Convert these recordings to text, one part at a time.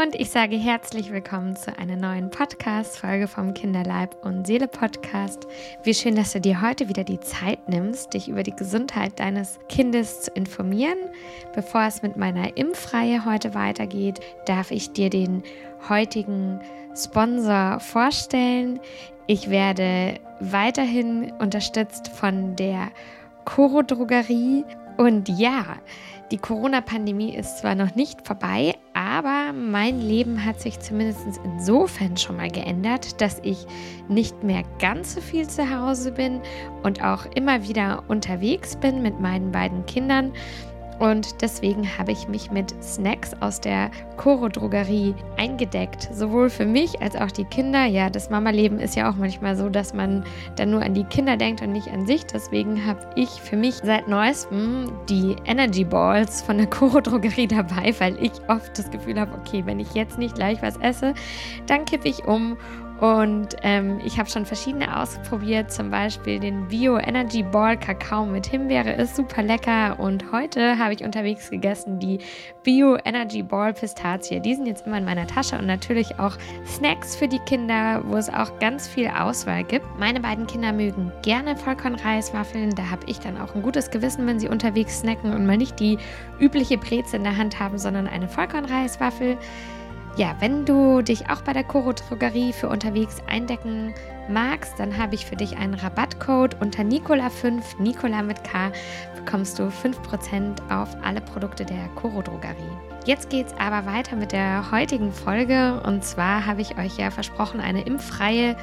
Und ich sage herzlich willkommen zu einer neuen Podcast-Folge vom Kinderleib und Seele Podcast. Wie schön, dass du dir heute wieder die Zeit nimmst, dich über die Gesundheit deines Kindes zu informieren. Bevor es mit meiner Impfreihe heute weitergeht, darf ich dir den heutigen Sponsor vorstellen. Ich werde weiterhin unterstützt von der Coro Drogerie und ja, die Corona-Pandemie ist zwar noch nicht vorbei, aber mein Leben hat sich zumindest insofern schon mal geändert, dass ich nicht mehr ganz so viel zu Hause bin und auch immer wieder unterwegs bin mit meinen beiden Kindern und deswegen habe ich mich mit Snacks aus der Coro Drogerie eingedeckt. Sowohl für mich als auch die Kinder. Ja, das Mama-Leben ist ja auch manchmal so, dass man dann nur an die Kinder denkt und nicht an sich. Deswegen habe ich für mich seit neuestem die Energy Balls von der Coro Drogerie dabei, weil ich oft das Gefühl habe, okay, wenn ich jetzt nicht gleich was esse, dann kippe ich um und ähm, ich habe schon verschiedene ausprobiert, zum Beispiel den Bio Energy Ball Kakao mit Himbeere ist super lecker. Und heute habe ich unterwegs gegessen die Bio Energy Ball Pistazie. Die sind jetzt immer in meiner Tasche und natürlich auch Snacks für die Kinder, wo es auch ganz viel Auswahl gibt. Meine beiden Kinder mögen gerne Vollkornreiswaffeln. Da habe ich dann auch ein gutes Gewissen, wenn sie unterwegs snacken und mal nicht die übliche Breze in der Hand haben, sondern eine Vollkornreiswaffel. Ja, wenn du dich auch bei der Coro Drogerie für unterwegs eindecken magst, dann habe ich für dich einen Rabattcode unter Nicola5, Nicola mit K, bekommst du 5% auf alle Produkte der Coro Drogerie. Jetzt geht es aber weiter mit der heutigen Folge und zwar habe ich euch ja versprochen, eine impffreie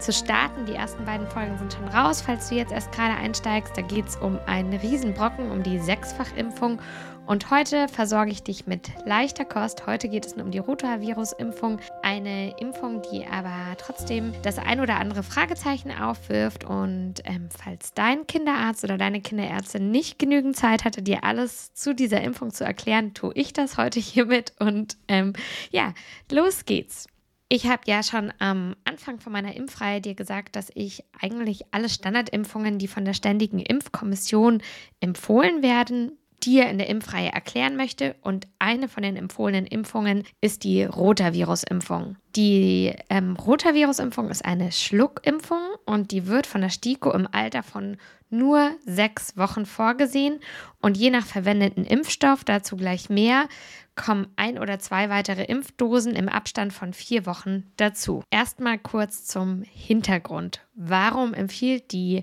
zu starten. Die ersten beiden Folgen sind schon raus, falls du jetzt erst gerade einsteigst. Da geht es um einen Riesenbrocken, um die Sechsfachimpfung und heute versorge ich dich mit leichter Kost. Heute geht es um die Rotavirus-Impfung. Eine Impfung, die aber trotzdem das ein oder andere Fragezeichen aufwirft. Und ähm, falls dein Kinderarzt oder deine Kinderärztin nicht genügend Zeit hatte, dir alles zu dieser Impfung zu erklären, tue ich das heute hiermit. Und ähm, ja, los geht's. Ich habe ja schon am Anfang von meiner Impfreihe dir gesagt, dass ich eigentlich alle Standardimpfungen, die von der Ständigen Impfkommission empfohlen werden, dir in der Impfreihe erklären möchte. Und eine von den empfohlenen Impfungen ist die Rotavirus-Impfung. Die ähm, Rotavirus-Impfung ist eine Schluckimpfung und die wird von der STIKO im Alter von nur sechs Wochen vorgesehen. Und je nach verwendeten Impfstoff, dazu gleich mehr, kommen ein oder zwei weitere Impfdosen im Abstand von vier Wochen dazu. Erstmal kurz zum Hintergrund. Warum empfiehlt die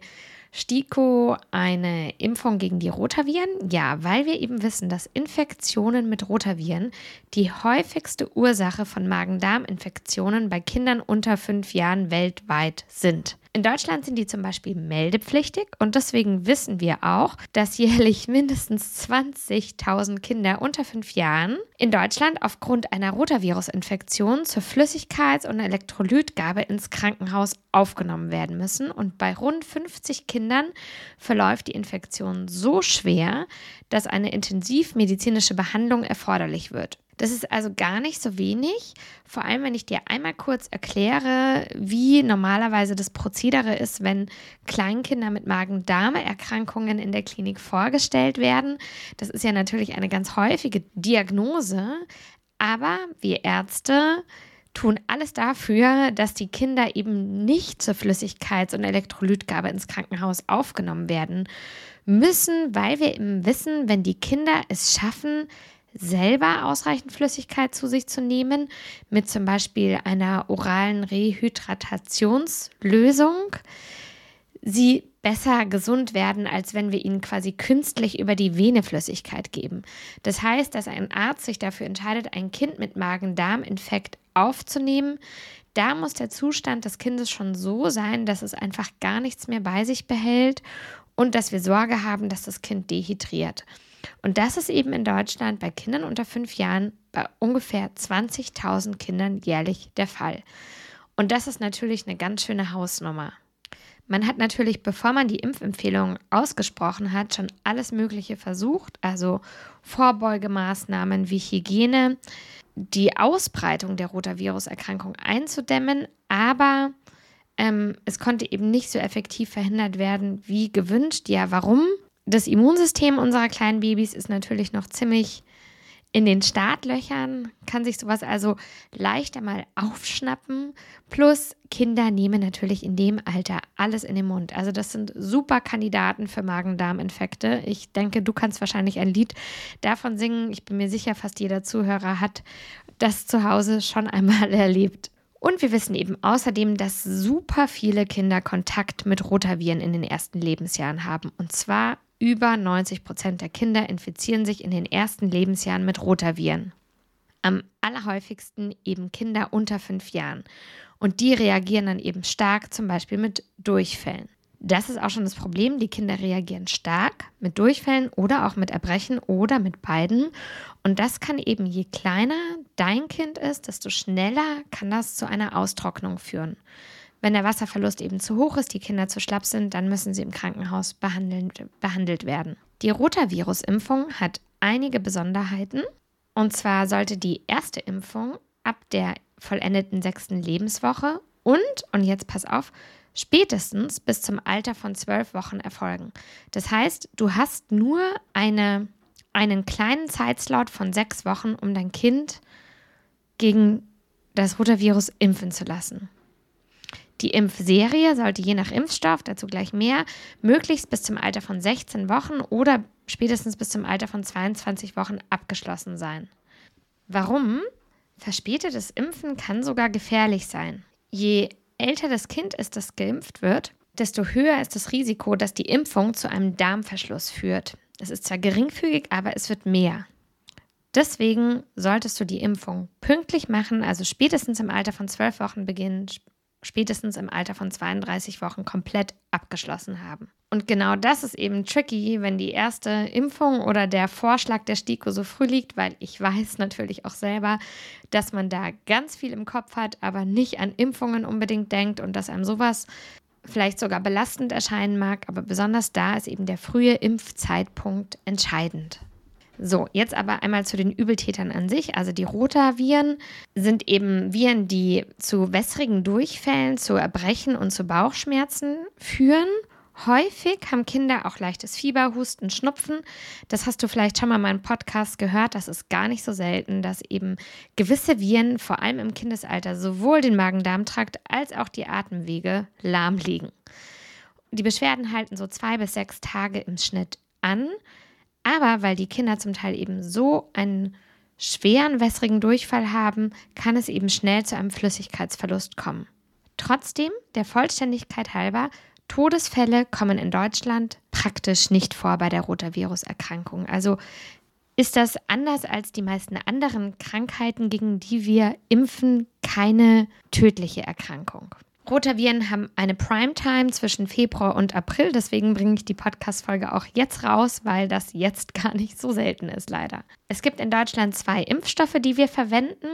STIKO eine Impfung gegen die Rotaviren? Ja, weil wir eben wissen, dass Infektionen mit Rotaviren die häufigste Ursache von Magen-Darm-Infektionen bei Kindern unter fünf Jahren weltweit sind. In Deutschland sind die zum Beispiel meldepflichtig und deswegen wissen wir auch, dass jährlich mindestens 20.000 Kinder unter fünf Jahren in Deutschland aufgrund einer Rotavirusinfektion zur Flüssigkeits- und Elektrolytgabe ins Krankenhaus aufgenommen werden müssen. Und bei rund 50 Kindern verläuft die Infektion so schwer, dass eine intensivmedizinische Behandlung erforderlich wird. Das ist also gar nicht so wenig, vor allem wenn ich dir einmal kurz erkläre, wie normalerweise das Prozedere ist, wenn Kleinkinder mit Magen-Darm-Erkrankungen in der Klinik vorgestellt werden. Das ist ja natürlich eine ganz häufige Diagnose, aber wir Ärzte tun alles dafür, dass die Kinder eben nicht zur Flüssigkeits- und Elektrolytgabe ins Krankenhaus aufgenommen werden müssen, weil wir eben wissen, wenn die Kinder es schaffen, selber ausreichend Flüssigkeit zu sich zu nehmen, mit zum Beispiel einer oralen Rehydratationslösung, sie besser gesund werden, als wenn wir ihnen quasi künstlich über die Vene Flüssigkeit geben. Das heißt, dass ein Arzt sich dafür entscheidet, ein Kind mit Magen-Darm-Infekt aufzunehmen. Da muss der Zustand des Kindes schon so sein, dass es einfach gar nichts mehr bei sich behält und dass wir Sorge haben, dass das Kind dehydriert. Und das ist eben in Deutschland bei Kindern unter fünf Jahren bei ungefähr 20.000 Kindern jährlich der Fall. Und das ist natürlich eine ganz schöne Hausnummer. Man hat natürlich, bevor man die Impfempfehlung ausgesprochen hat, schon alles Mögliche versucht, also Vorbeugemaßnahmen wie Hygiene, die Ausbreitung der Rotaviruserkrankung einzudämmen, aber ähm, es konnte eben nicht so effektiv verhindert werden wie gewünscht. Ja, warum? Das Immunsystem unserer kleinen Babys ist natürlich noch ziemlich In den Startlöchern kann sich sowas also leichter mal aufschnappen. Plus Kinder nehmen natürlich in dem Alter alles in den Mund. Also das sind super Kandidaten für Magen-Darm-Infekte. Ich denke, du kannst wahrscheinlich ein Lied davon singen. Ich bin mir sicher, fast jeder Zuhörer hat das zu Hause schon einmal erlebt. Und wir wissen eben außerdem, dass super viele Kinder Kontakt mit Rotaviren in den ersten Lebensjahren haben. Und zwar über 90 Prozent der Kinder infizieren sich in den ersten Lebensjahren mit Rotaviren. Am allerhäufigsten eben Kinder unter fünf Jahren. Und die reagieren dann eben stark, zum Beispiel mit Durchfällen. Das ist auch schon das Problem. Die Kinder reagieren stark mit Durchfällen oder auch mit Erbrechen oder mit beiden. Und das kann eben, je kleiner dein Kind ist, desto schneller kann das zu einer Austrocknung führen. Wenn der Wasserverlust eben zu hoch ist, die Kinder zu schlapp sind, dann müssen sie im Krankenhaus behandelt werden. Die Rotavirus-Impfung hat einige Besonderheiten. Und zwar sollte die erste Impfung ab der vollendeten sechsten Lebenswoche und, und jetzt pass auf, spätestens bis zum Alter von zwölf Wochen erfolgen. Das heißt, du hast nur eine, einen kleinen Zeitslot von sechs Wochen, um dein Kind gegen das Rotavirus impfen zu lassen. Die Impfserie sollte je nach Impfstoff, dazu gleich mehr, möglichst bis zum Alter von 16 Wochen oder spätestens bis zum Alter von 22 Wochen abgeschlossen sein. Warum? Verspätetes Impfen kann sogar gefährlich sein. Je älter das Kind ist, das geimpft wird, desto höher ist das Risiko, dass die Impfung zu einem Darmverschluss führt. Es ist zwar geringfügig, aber es wird mehr. Deswegen solltest du die Impfung pünktlich machen, also spätestens im Alter von 12 Wochen beginnen, spätestens im Alter von 32 Wochen komplett abgeschlossen haben. Und genau das ist eben tricky, wenn die erste Impfung oder der Vorschlag der STIKO so früh liegt, weil ich weiß natürlich auch selber, dass man da ganz viel im Kopf hat, aber nicht an Impfungen unbedingt denkt und dass einem sowas vielleicht sogar belastend erscheinen mag, aber besonders da ist eben der frühe Impfzeitpunkt entscheidend. So, jetzt aber einmal zu den Übeltätern an sich. Also die Rotaviren sind eben Viren, die zu wässrigen Durchfällen, zu Erbrechen und zu Bauchschmerzen führen. Häufig haben Kinder auch leichtes Fieber, Husten, Schnupfen. Das hast du vielleicht schon mal in meinem Podcast gehört. Das ist gar nicht so selten, dass eben gewisse Viren, vor allem im Kindesalter, sowohl den Magen-Darm-Trakt als auch die Atemwege lahmlegen. Die Beschwerden halten so zwei bis sechs Tage im Schnitt an. Aber weil die Kinder zum Teil eben so einen schweren wässrigen Durchfall haben, kann es eben schnell zu einem Flüssigkeitsverlust kommen. Trotzdem, der Vollständigkeit halber, Todesfälle kommen in Deutschland praktisch nicht vor bei der Rotavirus-Erkrankung. Also ist das anders als die meisten anderen Krankheiten, gegen die wir impfen, keine tödliche Erkrankung. Rotaviren haben eine Primetime zwischen Februar und April, deswegen bringe ich die Podcast-Folge auch jetzt raus, weil das jetzt gar nicht so selten ist, leider. Es gibt in Deutschland zwei Impfstoffe, die wir verwenden.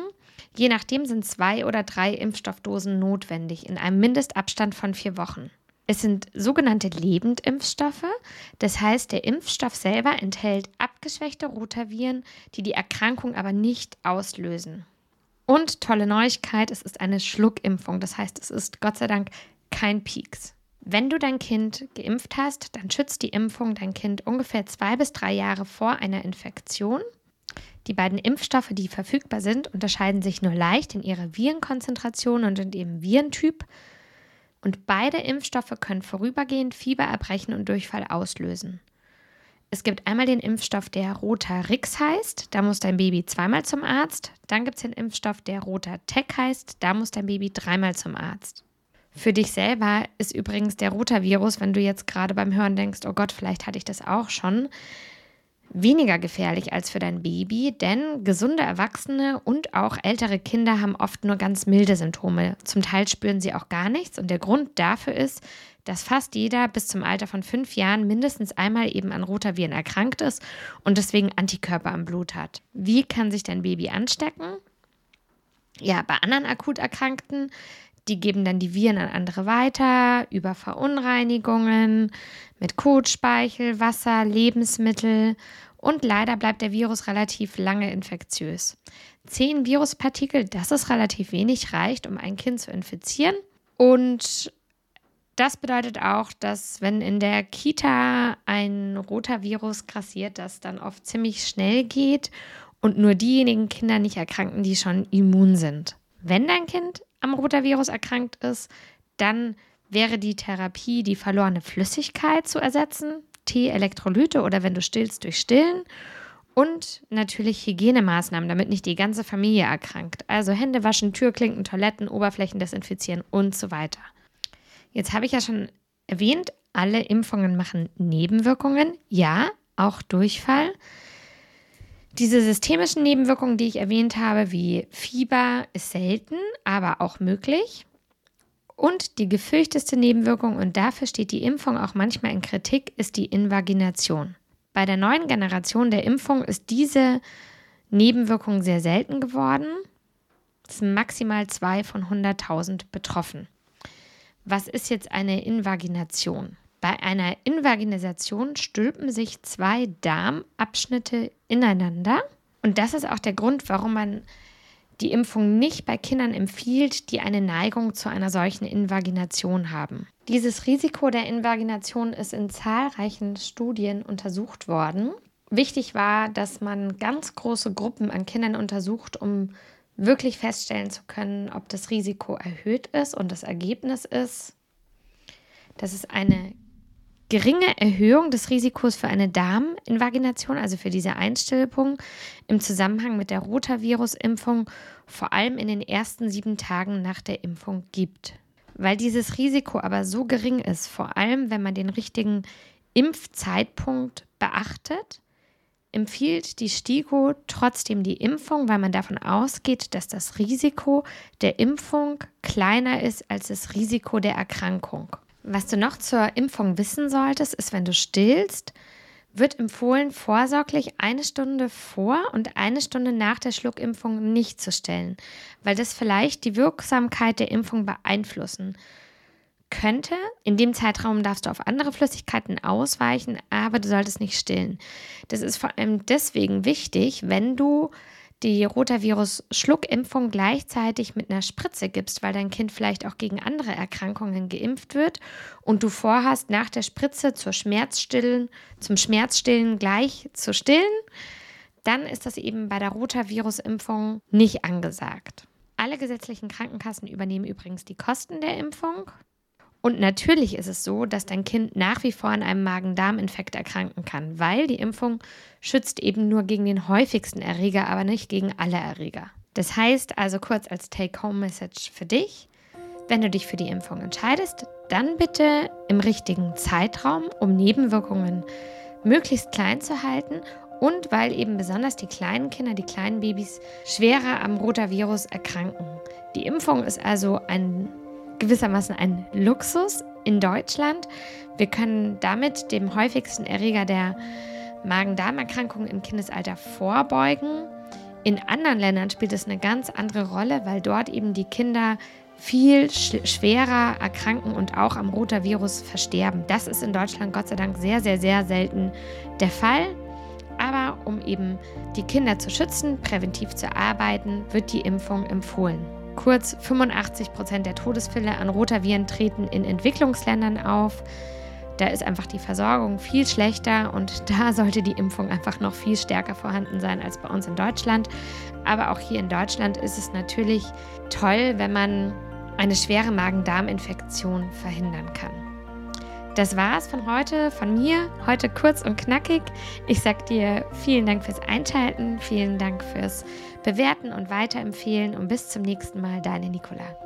Je nachdem sind zwei oder drei Impfstoffdosen notwendig in einem Mindestabstand von vier Wochen. Es sind sogenannte Lebendimpfstoffe, das heißt, der Impfstoff selber enthält abgeschwächte Rotaviren, die die Erkrankung aber nicht auslösen. Und tolle Neuigkeit, es ist eine Schluckimpfung. Das heißt, es ist Gott sei Dank kein Pieks. Wenn du dein Kind geimpft hast, dann schützt die Impfung dein Kind ungefähr zwei bis drei Jahre vor einer Infektion. Die beiden Impfstoffe, die verfügbar sind, unterscheiden sich nur leicht in ihrer Virenkonzentration und in ihrem Virentyp. Und beide Impfstoffe können vorübergehend Fieber, Erbrechen und Durchfall auslösen. Es gibt einmal den Impfstoff, der Rotarix heißt. Da muss dein Baby zweimal zum Arzt. Dann gibt es den Impfstoff, der Rotatec heißt. Da muss dein Baby dreimal zum Arzt. Für dich selber ist übrigens der Rotavirus, wenn du jetzt gerade beim Hören denkst, oh Gott, vielleicht hatte ich das auch schon, weniger gefährlich als für dein Baby, denn gesunde Erwachsene und auch ältere Kinder haben oft nur ganz milde Symptome. Zum Teil spüren sie auch gar nichts und der Grund dafür ist, dass fast jeder bis zum Alter von fünf Jahren mindestens einmal eben an Rotaviren erkrankt ist und deswegen Antikörper im Blut hat. Wie kann sich dein Baby anstecken? Ja, bei anderen akut Erkrankten, die geben dann die Viren an andere weiter über Verunreinigungen mit Kot, Speichel, Wasser, Lebensmittel und leider bleibt der Virus relativ lange infektiös. Zehn Viruspartikel, das ist relativ wenig, reicht, um ein Kind zu infizieren. Und das bedeutet auch, dass wenn in der Kita ein roter Virus grassiert, das dann oft ziemlich schnell geht und nur diejenigen Kinder nicht erkranken, die schon immun sind. Wenn dein Kind am Rotavirus erkrankt ist, dann wäre die Therapie, die verlorene Flüssigkeit zu ersetzen, Tee, Elektrolyte oder wenn du stillst, durch Stillen und natürlich Hygienemaßnahmen, damit nicht die ganze Familie erkrankt. Also Hände waschen, Türklinken, Toiletten, Oberflächen desinfizieren und so weiter. Jetzt habe ich ja schon erwähnt, alle Impfungen machen Nebenwirkungen. Ja, auch Durchfall. Diese systemischen Nebenwirkungen, die ich erwähnt habe, wie Fieber, ist selten, aber auch möglich. Und die gefürchteste Nebenwirkung, und dafür steht die Impfung auch manchmal in Kritik, ist die Invagination. Bei der neuen Generation der Impfung ist diese Nebenwirkung sehr selten geworden. Es sind maximal zwei von 100.000 betroffen. Was ist jetzt eine Invagination? Bei einer Invagination stülpen sich zwei Darmabschnitte ineinander. Und das ist auch der Grund, warum man die Impfung nicht bei Kindern empfiehlt, die eine Neigung zu einer solchen Invagination haben. Dieses Risiko der Invagination ist in zahlreichen Studien untersucht worden. Wichtig war, dass man ganz große Gruppen an Kindern untersucht, um wirklich feststellen zu können, ob das Risiko erhöht ist. Und das Ergebnis ist, dass es eine geringe Erhöhung des Risikos für eine Darminvagination, also für diese Einstillung im Zusammenhang mit der Rotavirus-Impfung, vor allem in den ersten sieben Tagen nach der Impfung gibt. Weil dieses Risiko aber so gering ist, vor allem wenn man den richtigen Impfzeitpunkt beachtet, empfiehlt die STIKO trotzdem die Impfung, weil man davon ausgeht, dass das Risiko der Impfung kleiner ist als das Risiko der Erkrankung. Was du noch zur Impfung wissen solltest, ist, wenn du stillst, wird empfohlen, vorsorglich eine Stunde vor und eine Stunde nach der Schluckimpfung nicht zu stillen, weil das vielleicht die Wirksamkeit der Impfung beeinflussen könnte. In dem Zeitraum darfst du auf andere Flüssigkeiten ausweichen, aber du solltest nicht stillen. Das ist vor allem deswegen wichtig, wenn du die Rotavirus-Schluckimpfung gleichzeitig mit einer Spritze gibst, weil dein Kind vielleicht auch gegen andere Erkrankungen geimpft wird und du vorhast, nach der Spritze zur Schmerzstillen, zum Schmerzstillen gleich zu stillen, dann ist das eben bei der Rotavirus-Impfung nicht angesagt. Alle gesetzlichen Krankenkassen übernehmen übrigens die Kosten der Impfung. Und natürlich ist es so, dass dein Kind nach wie vor an einem Magen-Darm-Infekt erkranken kann, weil die Impfung schützt eben nur gegen den häufigsten Erreger, aber nicht gegen alle Erreger. Das heißt also kurz als Take-Home-Message für dich, wenn du dich für die Impfung entscheidest, dann bitte im richtigen Zeitraum, um Nebenwirkungen möglichst klein zu halten und weil eben besonders die kleinen Kinder, die kleinen Babys schwerer am Rotavirus erkranken. Die Impfung ist also ein gewissermaßen ein Luxus in Deutschland. Wir können damit dem häufigsten Erreger der Magen-Darm-Erkrankungen im Kindesalter vorbeugen. In anderen Ländern spielt es eine ganz andere Rolle, weil dort eben die Kinder viel schwerer erkranken und auch am Rotavirus versterben. Das ist in Deutschland Gott sei Dank sehr, sehr, sehr selten der Fall. Aber um eben die Kinder zu schützen, präventiv zu arbeiten, wird die Impfung empfohlen. Kurz 85 Prozent der Todesfälle an Rotaviren treten in Entwicklungsländern auf. Da ist einfach die Versorgung viel schlechter und da sollte die Impfung einfach noch viel stärker vorhanden sein als bei uns in Deutschland. Aber auch hier in Deutschland ist es natürlich toll, wenn man eine schwere Magen-Darm-Infektion verhindern kann. Das war's von heute, von mir. Heute kurz und knackig. Ich sag dir vielen Dank fürs Einschalten, vielen Dank fürs Bewerten und Weiterempfehlen und bis zum nächsten Mal, deine Nicola.